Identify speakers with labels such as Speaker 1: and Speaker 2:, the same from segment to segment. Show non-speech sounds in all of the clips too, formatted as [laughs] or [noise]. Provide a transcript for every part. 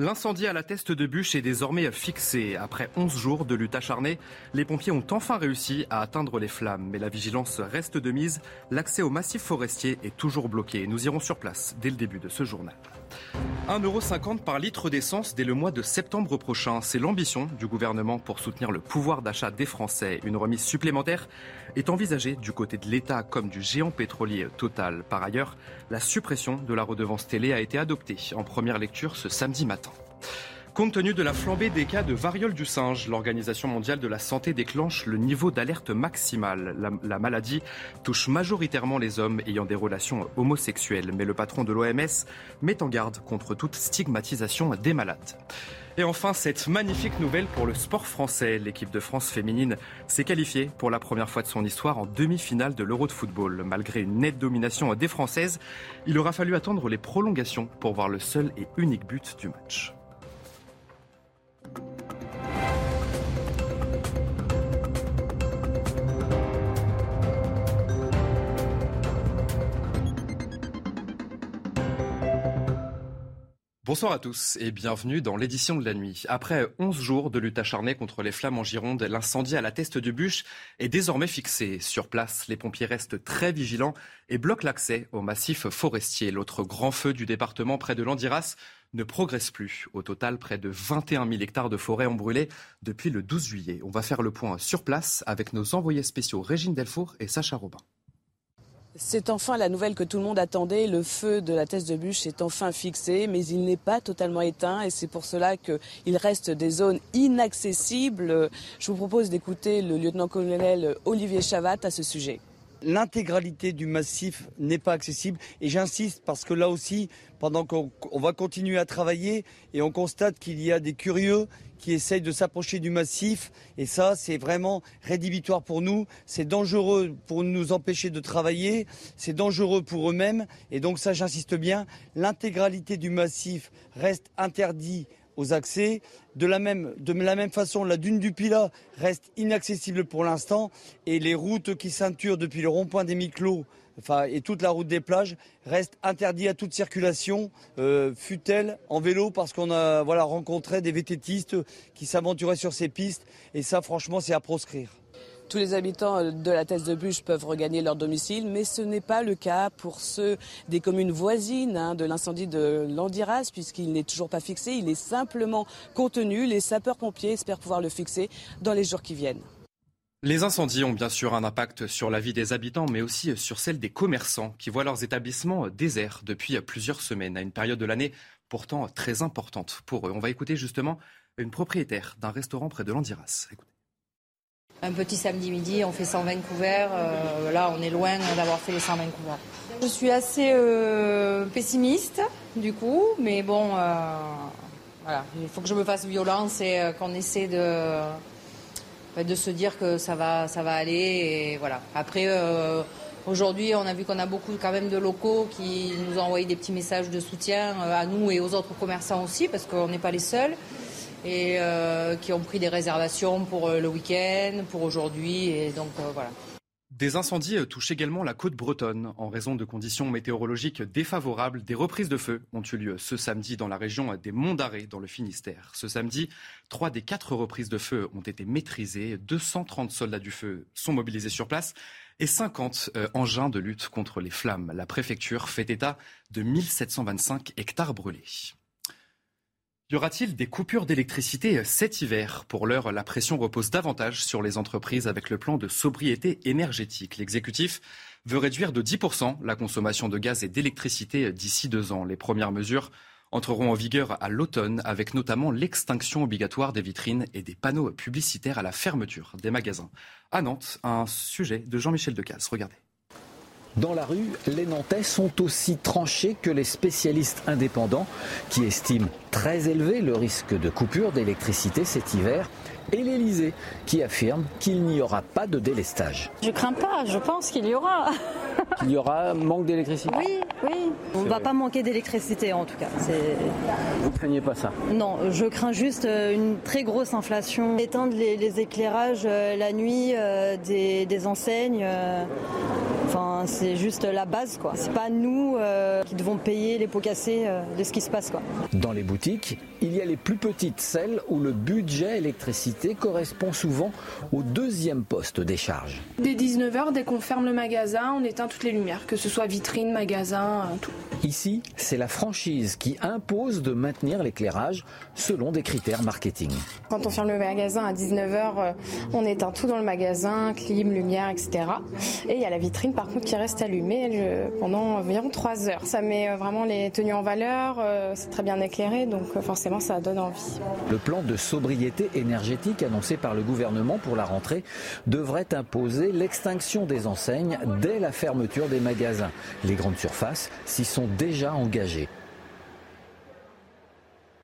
Speaker 1: L'incendie à la teste de bûche est désormais fixé. Après 11 jours de lutte acharnée, les pompiers ont enfin réussi à atteindre les flammes. Mais la vigilance reste de mise. L'accès au massif forestier est toujours bloqué. Nous irons sur place dès le début de ce journal. 1,50€ par litre d'essence dès le mois de septembre prochain. C'est l'ambition du gouvernement pour soutenir le pouvoir d'achat des Français. Une remise supplémentaire est envisagée du côté de l'État comme du géant pétrolier Total. Par ailleurs, la suppression de la redevance télé a été adoptée en première lecture ce samedi matin. Compte tenu de la flambée des cas de variole du singe, l'Organisation mondiale de la santé déclenche le niveau d'alerte maximal. La, la, maladie touche majoritairement les hommes ayant des relations homosexuelles, mais le patron de l'OMS met en garde contre toute stigmatisation des malades. Et enfin, cette magnifique nouvelle pour le sport français. L'équipe de France féminine s'est qualifiée pour la première fois de son histoire en demi-finale de l'Euro de football. Malgré une nette domination des Françaises, il aura fallu attendre les prolongations pour voir le seul et unique but du match. Bonsoir à tous et bienvenue dans l'édition de la nuit. Après 11 jours de lutte acharnée contre les flammes en Gironde, l'incendie à la teste du bûche est désormais fixé. Sur place, les pompiers restent très vigilants et bloquent l'accès au massif forestier. L'autre grand feu du département près de Landiras ne progresse plus. Au total, près de 21 000 hectares de forêt ont brûlé depuis le 12 juillet. On va faire le point sur place avec nos envoyés spéciaux Régine Delfour et Sacha Robin.
Speaker 2: C'est enfin la nouvelle que tout le monde attendait. Le feu de la thèse de bûche est enfin fixé, mais il n'est pas totalement éteint et c'est pour cela qu'il reste des zones inaccessibles. Je vous propose d'écouter le lieutenant-colonel Olivier Chavat à ce sujet.
Speaker 3: L'intégralité du massif n'est pas accessible et j'insiste parce que là aussi, pendant qu'on va continuer à travailler et on constate qu'il y a des curieux qui essayent de s'approcher du massif. Et ça, c'est vraiment rédhibitoire pour nous. C'est dangereux pour nous empêcher de travailler. C'est dangereux pour eux-mêmes. Et donc ça, j'insiste bien, l'intégralité du massif reste interdit aux accès. De la, même, façon, la dune du Pilat reste inaccessible pour l'instant et les routes qui ceinturent depuis le rond-point des Miclos enfin, et toute la route des plages reste interdit à toute circulation, euh, fut-elle en vélo, parce qu'on a voilà, rencontré des vététistes qui s'aventuraient sur ces pistes. Et ça, franchement, c'est à proscrire.
Speaker 2: Tous les habitants de la Thèse de Bûche peuvent regagner leur domicile, mais ce n'est pas le cas pour ceux des communes voisines hein, de l'incendie de Landiras, puisqu'il n'est toujours pas fixé. Il est simplement contenu. Les sapeurs-pompiers espèrent pouvoir le fixer dans les jours qui viennent.
Speaker 1: Les incendies ont bien sûr un impact sur la vie des habitants, mais aussi sur celle des commerçants qui voient leurs établissements déserts depuis plusieurs semaines, à une période de l'année pourtant très importante pour eux. On va écouter justement une propriétaire d'un restaurant près de Landiras.
Speaker 4: Un petit samedi midi, on fait 120 couverts. Euh, là, on est loin d'avoir fait les 120 couverts. Je suis assez euh, pessimiste, du coup, mais bon, euh, il faut que je me fasse violence et qu'on essaie de de se dire que ça va, ça va aller. Voilà. Après, aujourd'hui, on a vu qu'on a beaucoup quand même de locaux qui nous ont envoyé des petits messages de soutien à nous et aux autres commerçants aussi, parce qu'on n'est pas les seuls, et euh, qui ont pris des réservations pour le week-end, pour aujourd'hui, donc voilà.
Speaker 1: Des incendies touchent également la côte bretonne. En raison de conditions météorologiques défavorables, des reprises de feu ont eu lieu ce samedi dans la région des Monts d'Arrée, dans le Finistère. Ce samedi, trois des quatre reprises de feu ont été maîtrisées. 230 soldats du feu sont mobilisés sur place et 50 engins de lutte contre les flammes. La préfecture fait état de 1725 hectares brûlés. Y aura-t-il des coupures d'électricité cet hiver? Pour l'heure, la pression repose davantage sur les entreprises avec le plan de sobriété énergétique. L'exécutif veut réduire de 10% la consommation de gaz et d'électricité d'ici deux ans. Les premières mesures entreront en vigueur à l'automne avec notamment l'extinction obligatoire des vitrines et des panneaux publicitaires à la fermeture des magasins. À Nantes, un sujet de Jean-Michel Decaze. Regardez.
Speaker 5: Dans la rue, les Nantais sont aussi tranchés que les spécialistes indépendants qui estiment très élevé le risque de coupure d'électricité cet hiver et l'Elysée qui affirme qu'il n'y aura pas de délestage.
Speaker 6: Je crains pas, je pense qu'il y aura. [laughs]
Speaker 5: Il y aura manque d'électricité
Speaker 6: Oui, oui. On ne va pas manquer d'électricité en tout cas.
Speaker 5: Vous craignez pas ça?
Speaker 6: Non, je crains juste euh, une très grosse inflation. Éteindre les, éclairages euh, la nuit euh, des, enseignes. Enfin, c'est juste la base, quoi. C'est pas nous qui devons payer les pots cassés de ce qui se passe, quoi.
Speaker 5: Dans les boutiques, il y a les plus petites, celles où le budget électricité correspond souvent au deuxième poste des charges.
Speaker 7: Dès 19h, dès qu'on ferme le magasin, on éteint toutes les lumières, que ce soit vitrine, magasin, tout.
Speaker 5: Ici, c'est la franchise qui impose de maintenir l'éclairage selon des critères marketing.
Speaker 7: Quand on ferme le magasin à 19h, euh, on éteint tout dans le magasin, clim, lumière, etc. Et il y a la vitrine par contre qui reste allumée pendant environ 3 heures. Ça met euh, vraiment les tenues en valeur, euh, c'est très bien éclairé, donc forcément ça donne envie.
Speaker 5: Le plan de sobriété énergétique annoncé par le gouvernement pour la rentrée devrait imposer l'extinction des enseignes dès la fermeture des magasins. Les grandes surfaces s'y sont déjà engagés.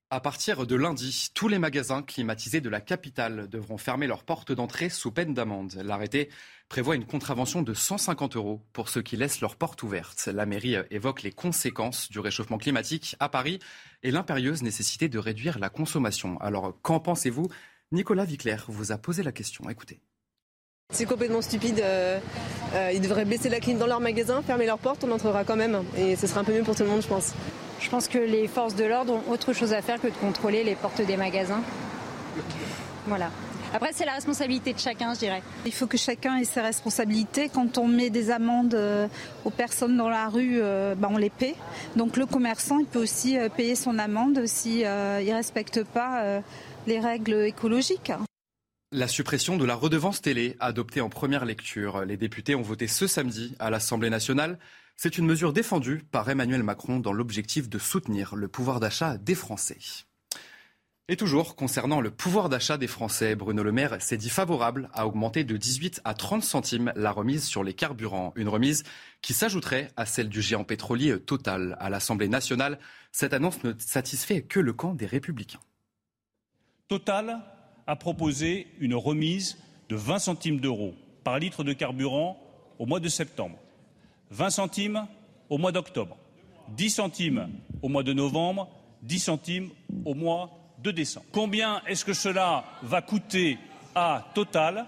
Speaker 1: À partir de lundi, tous les magasins climatisés de la capitale devront fermer leurs portes d'entrée sous peine d'amende. L'arrêté prévoit une contravention de 150 euros pour ceux qui laissent leurs portes ouvertes. La mairie évoque les conséquences du réchauffement climatique à Paris et l'impérieuse nécessité de réduire la consommation. Alors, qu'en pensez-vous? Nicolas Vicler vous a posé la question. Écoutez.
Speaker 8: C'est complètement stupide. Euh, euh, ils devraient baisser la clim dans leur magasin, fermer leurs portes, on entrera quand même. Et ce sera un peu mieux pour tout le monde, je pense.
Speaker 6: Je pense que les forces de l'ordre ont autre chose à faire que de contrôler les portes des magasins. Voilà. Après, c'est la responsabilité de chacun, je dirais.
Speaker 9: Il faut que chacun ait ses responsabilités. Quand on met des amendes euh, aux personnes dans la rue, bah, on les paie. Donc le commerçant, il peut aussi payer son amende s'il ne respecte pas les règles écologiques.
Speaker 1: La suppression de la redevance télé adoptée en première lecture. Les députés ont voté ce samedi à l'Assemblée nationale. C'est une mesure défendue par Emmanuel Macron dans l'objectif de soutenir le pouvoir d'achat des Français. Et toujours concernant le pouvoir d'achat des Français, Bruno Le Maire s'est dit favorable à augmenter de 18 à 30 centimes la remise sur les carburants. Une remise qui s'ajouterait à celle du géant pétrolier Total. À l'Assemblée nationale, cette annonce ne satisfait que le camp des Républicains.
Speaker 10: Total a proposé une remise de 20 centimes d'euros par litre de carburant au mois de septembre, 20 centimes au mois d'octobre, 10 centimes au mois de novembre, 10 centimes au mois de décembre. Combien est-ce que cela va coûter à Total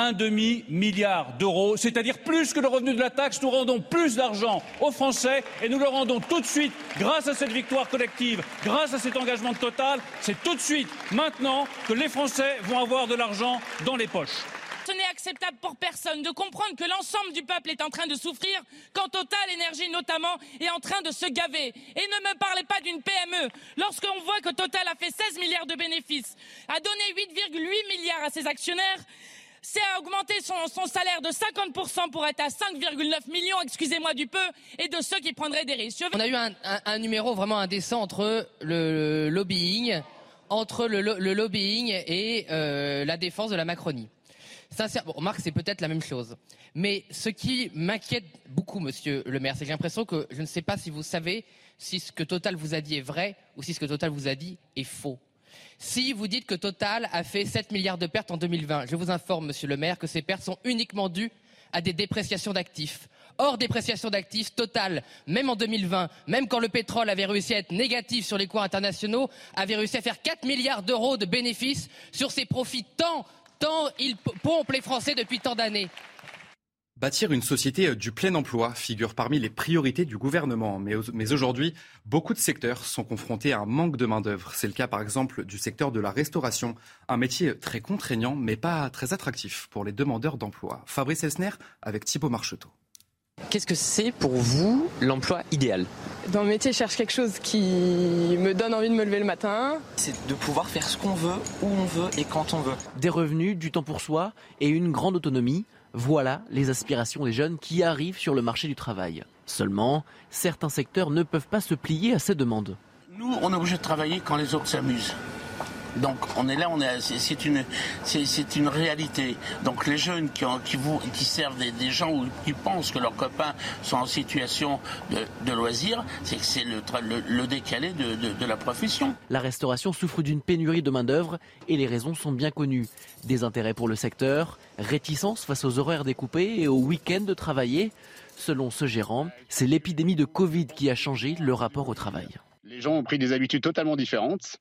Speaker 10: un demi-milliard d'euros, c'est-à-dire plus que le revenu de la taxe. Nous rendons plus d'argent aux Français et nous le rendons tout de suite grâce à cette victoire collective, grâce à cet engagement total. C'est tout de suite, maintenant, que les Français vont avoir de l'argent dans les poches.
Speaker 11: Ce n'est acceptable pour personne de comprendre que l'ensemble du peuple est en train de souffrir quand Total Énergie notamment est en train de se gaver. Et ne me parlez pas d'une PME. Lorsqu'on voit que Total a fait 16 milliards de bénéfices, a donné 8,8 milliards à ses actionnaires, c'est à augmenter son, salaire de 50% pour être à 5,9 millions, excusez-moi du peu, et de ceux qui prendraient des risques.
Speaker 12: On a eu un, numéro vraiment indécent entre le, lobbying, et euh, la défense de la Macronie. Sincèrement, remarque, c'est peut-être la même chose. Mais ce qui m'inquiète beaucoup, monsieur le maire, c'est que j'ai l'impression que je ne sais pas si vous savez si ce que Total vous a dit est vrai ou si ce que Total vous a dit est faux. Si vous dites que Total a fait 7 milliards de pertes en 2020, je vous informe, monsieur le maire, que ces pertes sont uniquement dues à des dépréciations d'actifs. Hors dépréciation d'actifs, Total, même en 2020, même quand le pétrole avait réussi à être négatif sur les cours internationaux, avait réussi à faire 4 milliards d'euros de bénéfices sur ses profits tant, tant il pompe les Français depuis tant d'années.
Speaker 1: Bâtir une société euh, du plein emploi figure parmi les priorités du gouvernement. Mais, aujourd'hui, beaucoup de secteurs sont confrontés à un manque de main-d'œuvre. C'est le cas par exemple du secteur de la restauration, un métier très contraignant mais pas très attractif pour les demandeurs d'emploi. Fabrice Elsner avec Thibaut Marcheteau.
Speaker 13: Qu'est-ce que c'est pour vous l'emploi idéal?
Speaker 8: Dans le métier, je cherche quelque chose qui me donne envie de me lever le matin.
Speaker 13: C'est de pouvoir faire ce qu'on veut, où on veut et quand on veut.
Speaker 14: Des revenus, du temps pour soi et une grande autonomie voilà les aspirations des jeunes qui arrivent sur le marché du travail. Seulement, certains secteurs ne peuvent pas se plier à ces demandes.
Speaker 15: Nous, on est obligé de travailler quand les autres s'amusent. Donc on est là, on est, c'est une, c'est une réalité. Donc les jeunes qui, qui, vous, qui servent des, gens ou qui pensent que leurs copains sont en situation de, loisir, c'est que c'est le, le, décalé de, de la profession.
Speaker 14: La restauration souffre d'une pénurie de main d'œuvre et les raisons sont bien connues. Des intérêts pour le secteur, réticence face aux horaires découpés et aux week-ends de travailler. Selon ce gérant, c'est l'épidémie de Covid qui a changé le rapport au travail.
Speaker 16: Les gens ont pris des habitudes totalement différentes.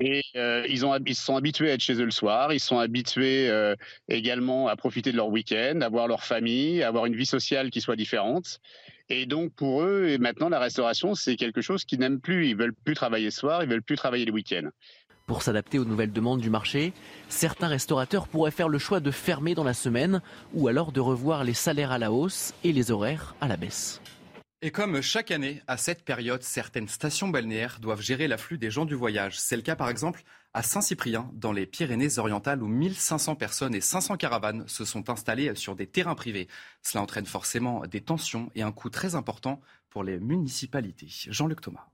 Speaker 16: Et euh, ils, se sont habitués à être chez eux le soir, ils sont habitués euh, également à profiter de leur week-end, à voir leur famille, à avoir une vie sociale qui soit différente. Et donc pour eux, maintenant la restauration, c'est quelque chose qu'ils n'aiment plus. Ils veulent plus travailler le soir, ils veulent plus travailler les week-ends.
Speaker 14: Pour s'adapter aux nouvelles demandes du marché, certains restaurateurs pourraient faire le choix de fermer dans la semaine ou alors de revoir les salaires à la hausse et les horaires à la baisse.
Speaker 1: Et comme chaque année, à cette période, certaines stations balnéaires doivent gérer l'afflux des gens du voyage. C'est le cas par exemple à Saint-Cyprien, dans les Pyrénées-Orientales, où 1500 personnes et 500 caravanes se sont installées sur des terrains privés. Cela entraîne forcément des tensions et un coût très important pour les municipalités. Jean-Luc Thomas.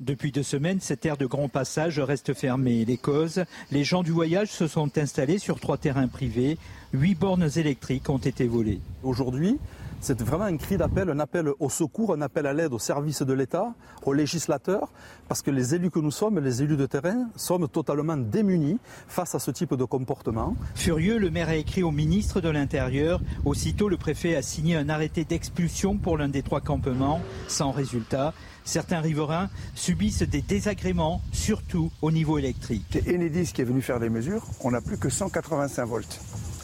Speaker 17: Depuis deux semaines, cette aire de grand passage reste fermée. Les causes, les gens du voyage se sont installés sur trois terrains privés. Huit bornes électriques ont été volées.
Speaker 18: Aujourd'hui, c'est vraiment un cri d'appel, un appel au secours, un appel à l'aide au service de l'État, aux législateurs, parce que les élus que nous sommes, les élus de terrain, sommes totalement démunis face à ce type de comportement.
Speaker 17: Furieux, le maire a écrit au ministre de l'Intérieur. Aussitôt, le préfet a signé un arrêté d'expulsion pour l'un des trois campements, sans résultat. Certains riverains subissent des désagréments, surtout au niveau électrique.
Speaker 19: C'est Enedis qui est venu faire des mesures. On n'a plus que 185 volts.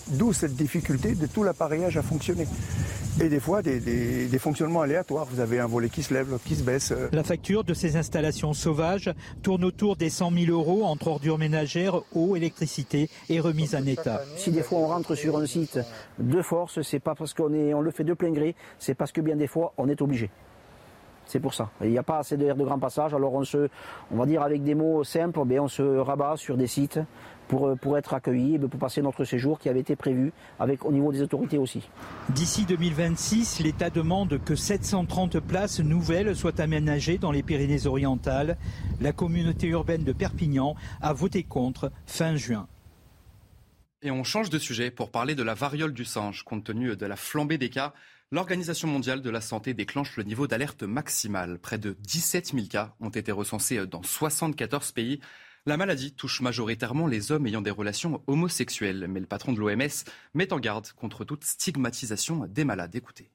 Speaker 19: D'où cette difficulté de tout l'appareillage à fonctionner. Et des fois, des, fonctionnements aléatoires. Vous avez un volet qui se lève, l'autre qui se baisse.
Speaker 17: La facture de ces installations sauvages tourne autour des 100 000 euros entre ordures ménagères, eau, électricité et remise en état.
Speaker 20: Si des fois on rentre sur un site de force, c'est pas parce qu'on on le fait de plein gré, c'est parce que bien des fois on est obligé. C'est pour ça. Il n'y a pas assez d'air de grand passage, alors on se, on va dire avec des mots simples, eh on se rabat sur des sites pour, euh, pour être accueillis, pour passer notre séjour qui avait été prévu avec, au niveau des autorités aussi.
Speaker 17: D'ici 2026, l'État demande que 730 places nouvelles soient aménagées dans les Pyrénées-Orientales. La communauté urbaine de Perpignan a voté contre fin juin.
Speaker 1: Et on change de sujet pour parler de la variole du singe. Compte tenu de la flambée des cas, l'Organisation mondiale de la santé déclenche le niveau d'alerte maximal. Près de 17 000 cas ont été recensés dans 74 pays. La maladie touche majoritairement les hommes ayant des relations homosexuelles, mais le patron de l'OMS met en garde contre toute stigmatisation des malades. Écoutez.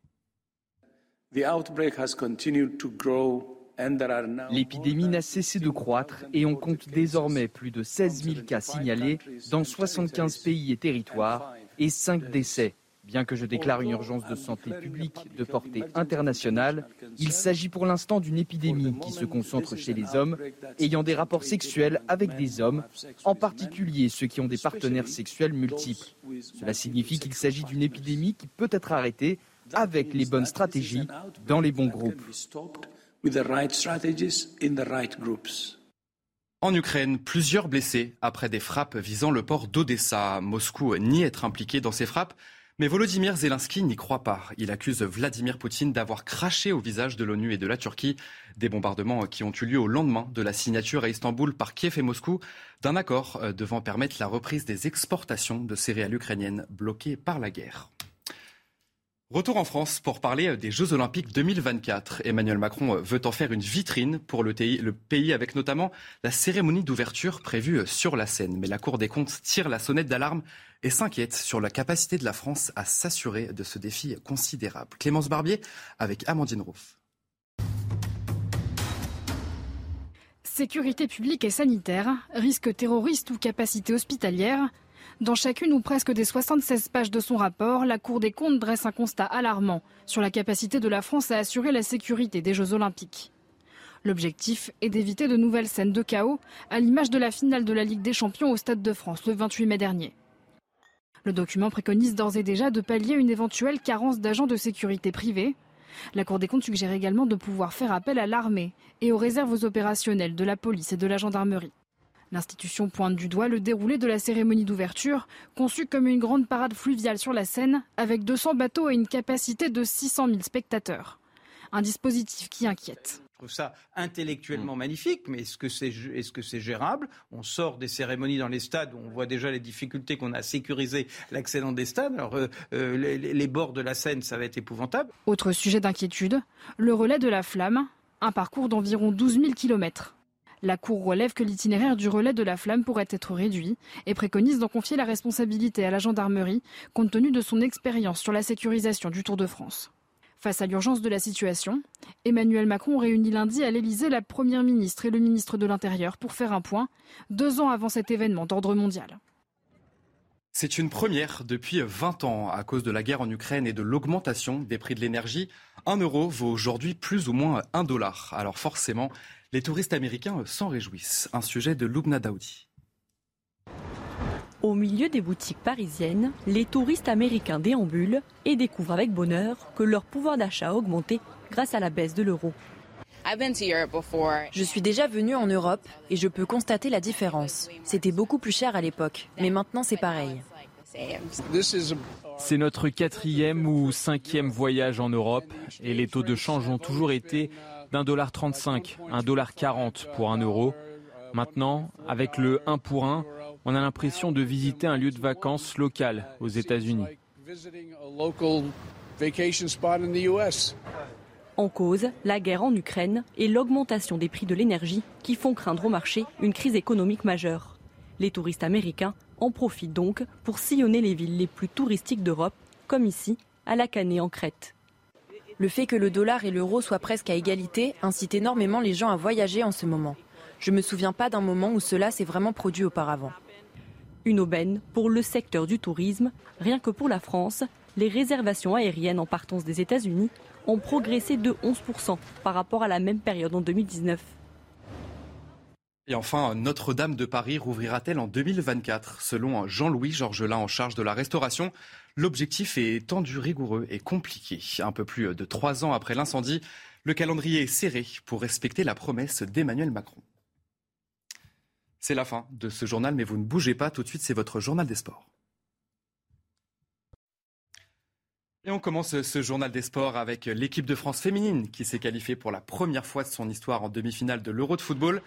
Speaker 21: L'épidémie n'a cessé de croître et on compte désormais plus de 16 000 cas signalés dans 75 pays et territoires et 5 décès Bien que je déclare une urgence de santé publique de portée internationale, il s'agit pour l'instant d'une épidémie qui se concentre chez les hommes ayant des rapports sexuels avec des hommes, en particulier ceux qui ont des partenaires sexuels multiples. Cela signifie qu'il s'agit d'une épidémie qui peut être arrêtée avec les bonnes stratégies dans les bons groupes.
Speaker 1: En Ukraine, plusieurs blessés après des frappes visant le port d'Odessa. Moscou nie être impliqué dans ces frappes, mais Volodymyr Zelensky n'y croit pas. Il accuse Vladimir Poutine d'avoir craché au visage de l'ONU et de la Turquie. Des bombardements qui ont eu lieu au lendemain de la signature à Istanbul par Kiev et Moscou d'un accord euh, devant permettre la reprise des exportations de céréales ukrainiennes bloquées par la guerre. Retour en France pour parler euh, des Jeux Olympiques 2024. Emmanuel Macron euh, veut en faire une vitrine pour le pays, avec notamment la cérémonie d'ouverture prévue sur la scène. Mais la Cour des comptes tire la sonnette d'alarme et s'inquiète sur la capacité de la France à s'assurer de ce défi considérable. Clémence Barbier avec Amandine Rouf.
Speaker 22: Sécurité publique et sanitaire, risque terroriste ou capacité hospitalière, dans chacune ou presque des 76 pages de son rapport, la Cour des comptes dresse un constat alarmant sur la capacité de la France à assurer la sécurité des Jeux olympiques. L'objectif est d'éviter de nouvelles scènes de chaos, à l'image de la finale de la Ligue des Champions au Stade de France le 28 mai dernier. Le document préconise d'ores et déjà de pallier une éventuelle carence d'agents de sécurité privés. La Cour des comptes suggère également de pouvoir faire appel à l'armée et aux réserves opérationnelles de la police et de la gendarmerie. L'institution pointe du doigt le déroulé de la cérémonie d'ouverture, conçue comme une grande parade fluviale sur la Seine, avec 200 bateaux et une capacité de 600 000 spectateurs. Un dispositif qui inquiète.
Speaker 23: Je trouve ça intellectuellement magnifique, mais est-ce que c'est est -ce c'est gérable? On sort des cérémonies dans les stades où on voit déjà les difficultés qu'on a à sécuriser l'accès dans des stades. Alors, euh, euh, les, les bords de la Seine, ça va être épouvantable.
Speaker 22: Autre sujet d'inquiétude, le relais de la flamme, un parcours d'environ 12 000 kilomètres. La Cour relève que l'itinéraire du relais de la flamme pourrait être réduit et préconise d'en confier la responsabilité à la gendarmerie, compte tenu de son expérience sur la sécurisation du Tour de France. Face à l'urgence de la situation, Emmanuel Macron réunit lundi à l'Elysée la Première ministre et le ministre de l'Intérieur pour faire un point, deux ans avant cet événement d'ordre mondial.
Speaker 1: C'est une première depuis 20 ans à cause de la guerre en Ukraine et de l'augmentation des prix de l'énergie. Un euro vaut aujourd'hui plus ou moins un dollar. Alors forcément, les touristes américains s'en réjouissent. Un sujet de Lubna Daoudi.
Speaker 24: Au milieu des boutiques parisiennes, les touristes américains déambulent et découvrent avec bonheur que leur pouvoir d'achat a augmenté grâce à la baisse de l'euro.
Speaker 25: Je suis déjà venu en Europe et je peux constater la différence. C'était beaucoup plus cher à l'époque, mais maintenant c'est pareil.
Speaker 26: C'est notre quatrième ou cinquième voyage en Europe et les taux de change ont toujours été d'un dollar 35, un dollar 40 pour un euro. Maintenant, avec le 1 pour 1, on a l'impression de visiter un lieu de vacances local aux États-Unis.
Speaker 24: En cause, la guerre en Ukraine et l'augmentation des prix de l'énergie qui font craindre au marché une crise économique majeure. Les touristes américains en profitent donc pour sillonner les villes les plus touristiques d'Europe, comme ici, à la Canée en Crète.
Speaker 25: Le fait que le dollar et l'euro soient presque à égalité incite énormément les gens à voyager en ce moment. Je ne me souviens pas d'un moment où cela s'est vraiment produit auparavant.
Speaker 24: Une aubaine pour le secteur du tourisme. Rien que pour la France, les réservations aériennes en partance des États-Unis ont progressé de 11% par rapport à la même période en 2019.
Speaker 1: Et enfin, Notre-Dame de Paris rouvrira-t-elle en 2024 Selon Jean-Louis Georgelin en charge de la restauration, l'objectif est tendu, rigoureux et compliqué. Un peu plus de trois ans après l'incendie, le calendrier est serré pour respecter la promesse d'Emmanuel Macron. C'est la fin de ce journal, mais vous ne bougez pas. Tout de suite, c'est votre journal des sports. Et on commence ce journal des sports avec l'équipe de France féminine qui s'est qualifiée pour la première fois de son histoire en demi-finale de l'Euro de football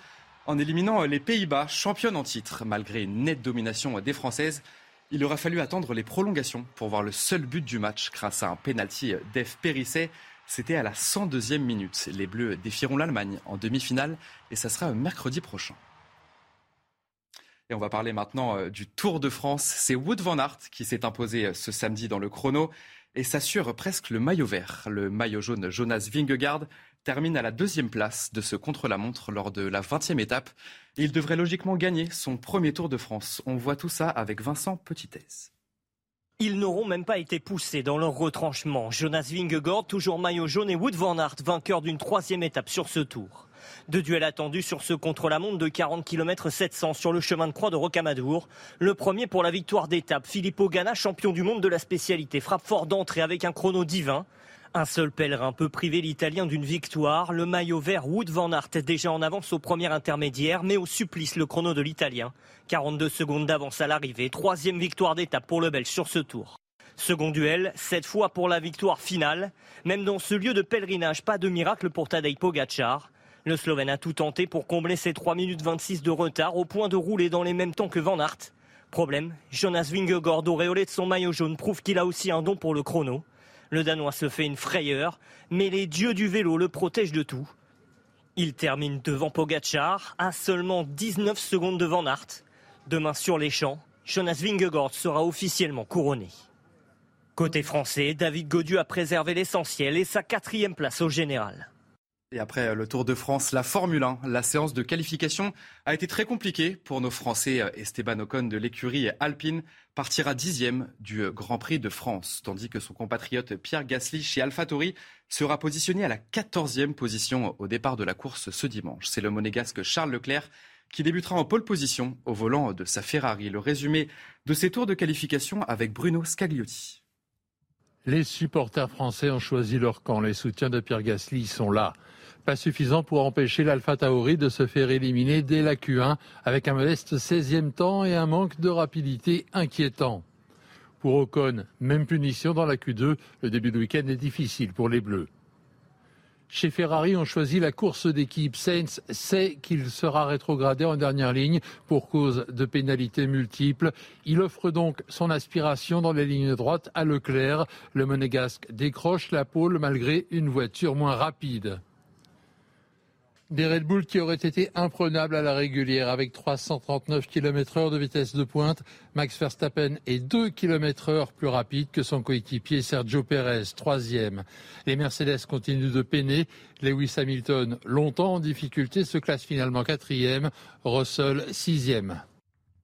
Speaker 1: en éliminant les Pays-Bas, championne en titre. Malgré une nette domination des Françaises, il aura fallu attendre les prolongations pour voir le seul but du match grâce à un penalty d'Ef Périsset. C'était à la 102e minute. Les Bleus défieront l'Allemagne en demi-finale et ça sera mercredi prochain. On va parler maintenant euh, du Tour de France. C'est Wood van Aert qui s'est imposé euh, ce samedi dans le chrono et s'assure presque le maillot vert. Le maillot jaune Jonas Vingegaard termine à la deuxième place de ce contre-la-montre lors de la 20e étape. il devrait logiquement gagner son premier Tour de France. On voit tout ça avec Vincent Petitez.
Speaker 27: Ils n'auront même pas été poussés dans leur retranchement. Jonas Vingegaard, toujours maillot jaune, et Wood van Aert, vainqueur d'une troisième étape sur ce tour. Deux duels attendus sur ce contre-la-montre de 40 km 700 sur le chemin de croix de Rocamadour. Le premier pour la victoire d'étape. Filippo Ganna, champion du monde de la spécialité, frappe fort d'entrée avec un chrono divin. Un seul pèlerin peut priver l'Italien d'une victoire. Le maillot vert Wood van Aert est déjà en avance au premier intermédiaire, mais au supplice le chrono de l'Italien. 42 secondes d'avance à l'arrivée. Troisième victoire d'étape pour le Belge sur ce tour. Second duel, cette fois pour la victoire finale. Même dans ce lieu de pèlerinage, pas de miracle pour Tadej Pogacar. Le Slovène a tout tenté pour combler ses 3 minutes 26 de retard au point de rouler dans les mêmes temps que Van Aert. Problème, Jonas Vingegaard, auréolé de son maillot jaune, prouve qu'il a aussi un don pour le chrono. Le Danois se fait une frayeur, mais les dieux du vélo le protègent de tout. Il termine devant Pogacar, à seulement 19 secondes de Van Aert. Demain sur les champs, Jonas Vingegaard sera officiellement couronné. Côté français, David Godieu a préservé l'essentiel et sa quatrième place au général.
Speaker 1: Et après euh, le Tour de France, la Formule 1, la séance de qualification a été très compliquée pour nos Français. Euh, Esteban Ocon de l'écurie Alpine partira dixième du euh, Grand Prix de France, tandis que son compatriote Pierre Gasly chez AlphaTauri sera positionné à la quatorzième position au départ de la course ce dimanche. C'est le monégasque Charles Leclerc qui débutera en pole position au volant de sa Ferrari. Le résumé de ces tours de qualification avec Bruno Scagliotti.
Speaker 28: Les supporters français ont choisi leur camp. Les soutiens de Pierre Gasly sont là pas suffisant pour empêcher l'Alpha Tauri de se faire éliminer dès la Q1 avec un modeste 16e temps et un manque de rapidité inquiétant. Pour Ocon, même punition dans la Q2, le début de week-end est difficile pour les Bleus. Chez Ferrari, on choisit la course d'équipe. Sainz sait qu'il sera rétrogradé en dernière ligne pour cause de pénalités multiples. Il offre donc son aspiration dans les lignes droites à Leclerc. Le monégasque décroche la pole malgré une voiture moins rapide. Des Red Bull qui auraient été imprenables à la régulière avec 339 km heure de vitesse de pointe. Max Verstappen est 2 km heure plus rapide que son coéquipier Sergio Perez, troisième. Les Mercedes continuent de peiner. Lewis Hamilton, longtemps en difficulté, se classe finalement quatrième. Russell, sixième.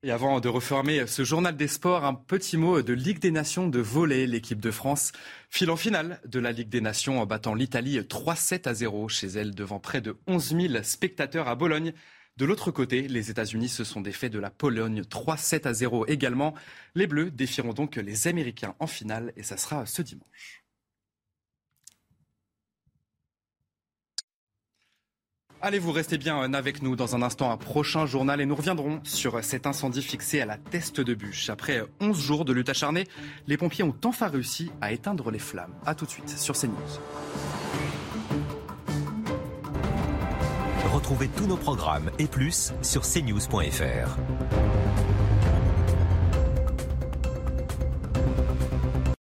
Speaker 1: Et avant de refermer ce journal des sports, un petit mot de Ligue des Nations de volley. L'équipe de France file en finale de la Ligue des Nations en battant l'Italie 3-7 à 0 chez elle devant près de 11 000 spectateurs à Bologne. De l'autre côté, les États-Unis se sont défaits de la Pologne 3-7 à 0 également. Les Bleus défieront donc les Américains en finale et ça sera ce dimanche. Allez, vous restez bien avec nous dans un instant, un prochain journal et nous reviendrons sur cet incendie fixé à la teste de bûche. Après 11 jours de lutte acharnée, les pompiers ont enfin réussi à éteindre les flammes. A tout de suite sur CNews.
Speaker 29: Retrouvez tous nos programmes et plus sur cnews.fr.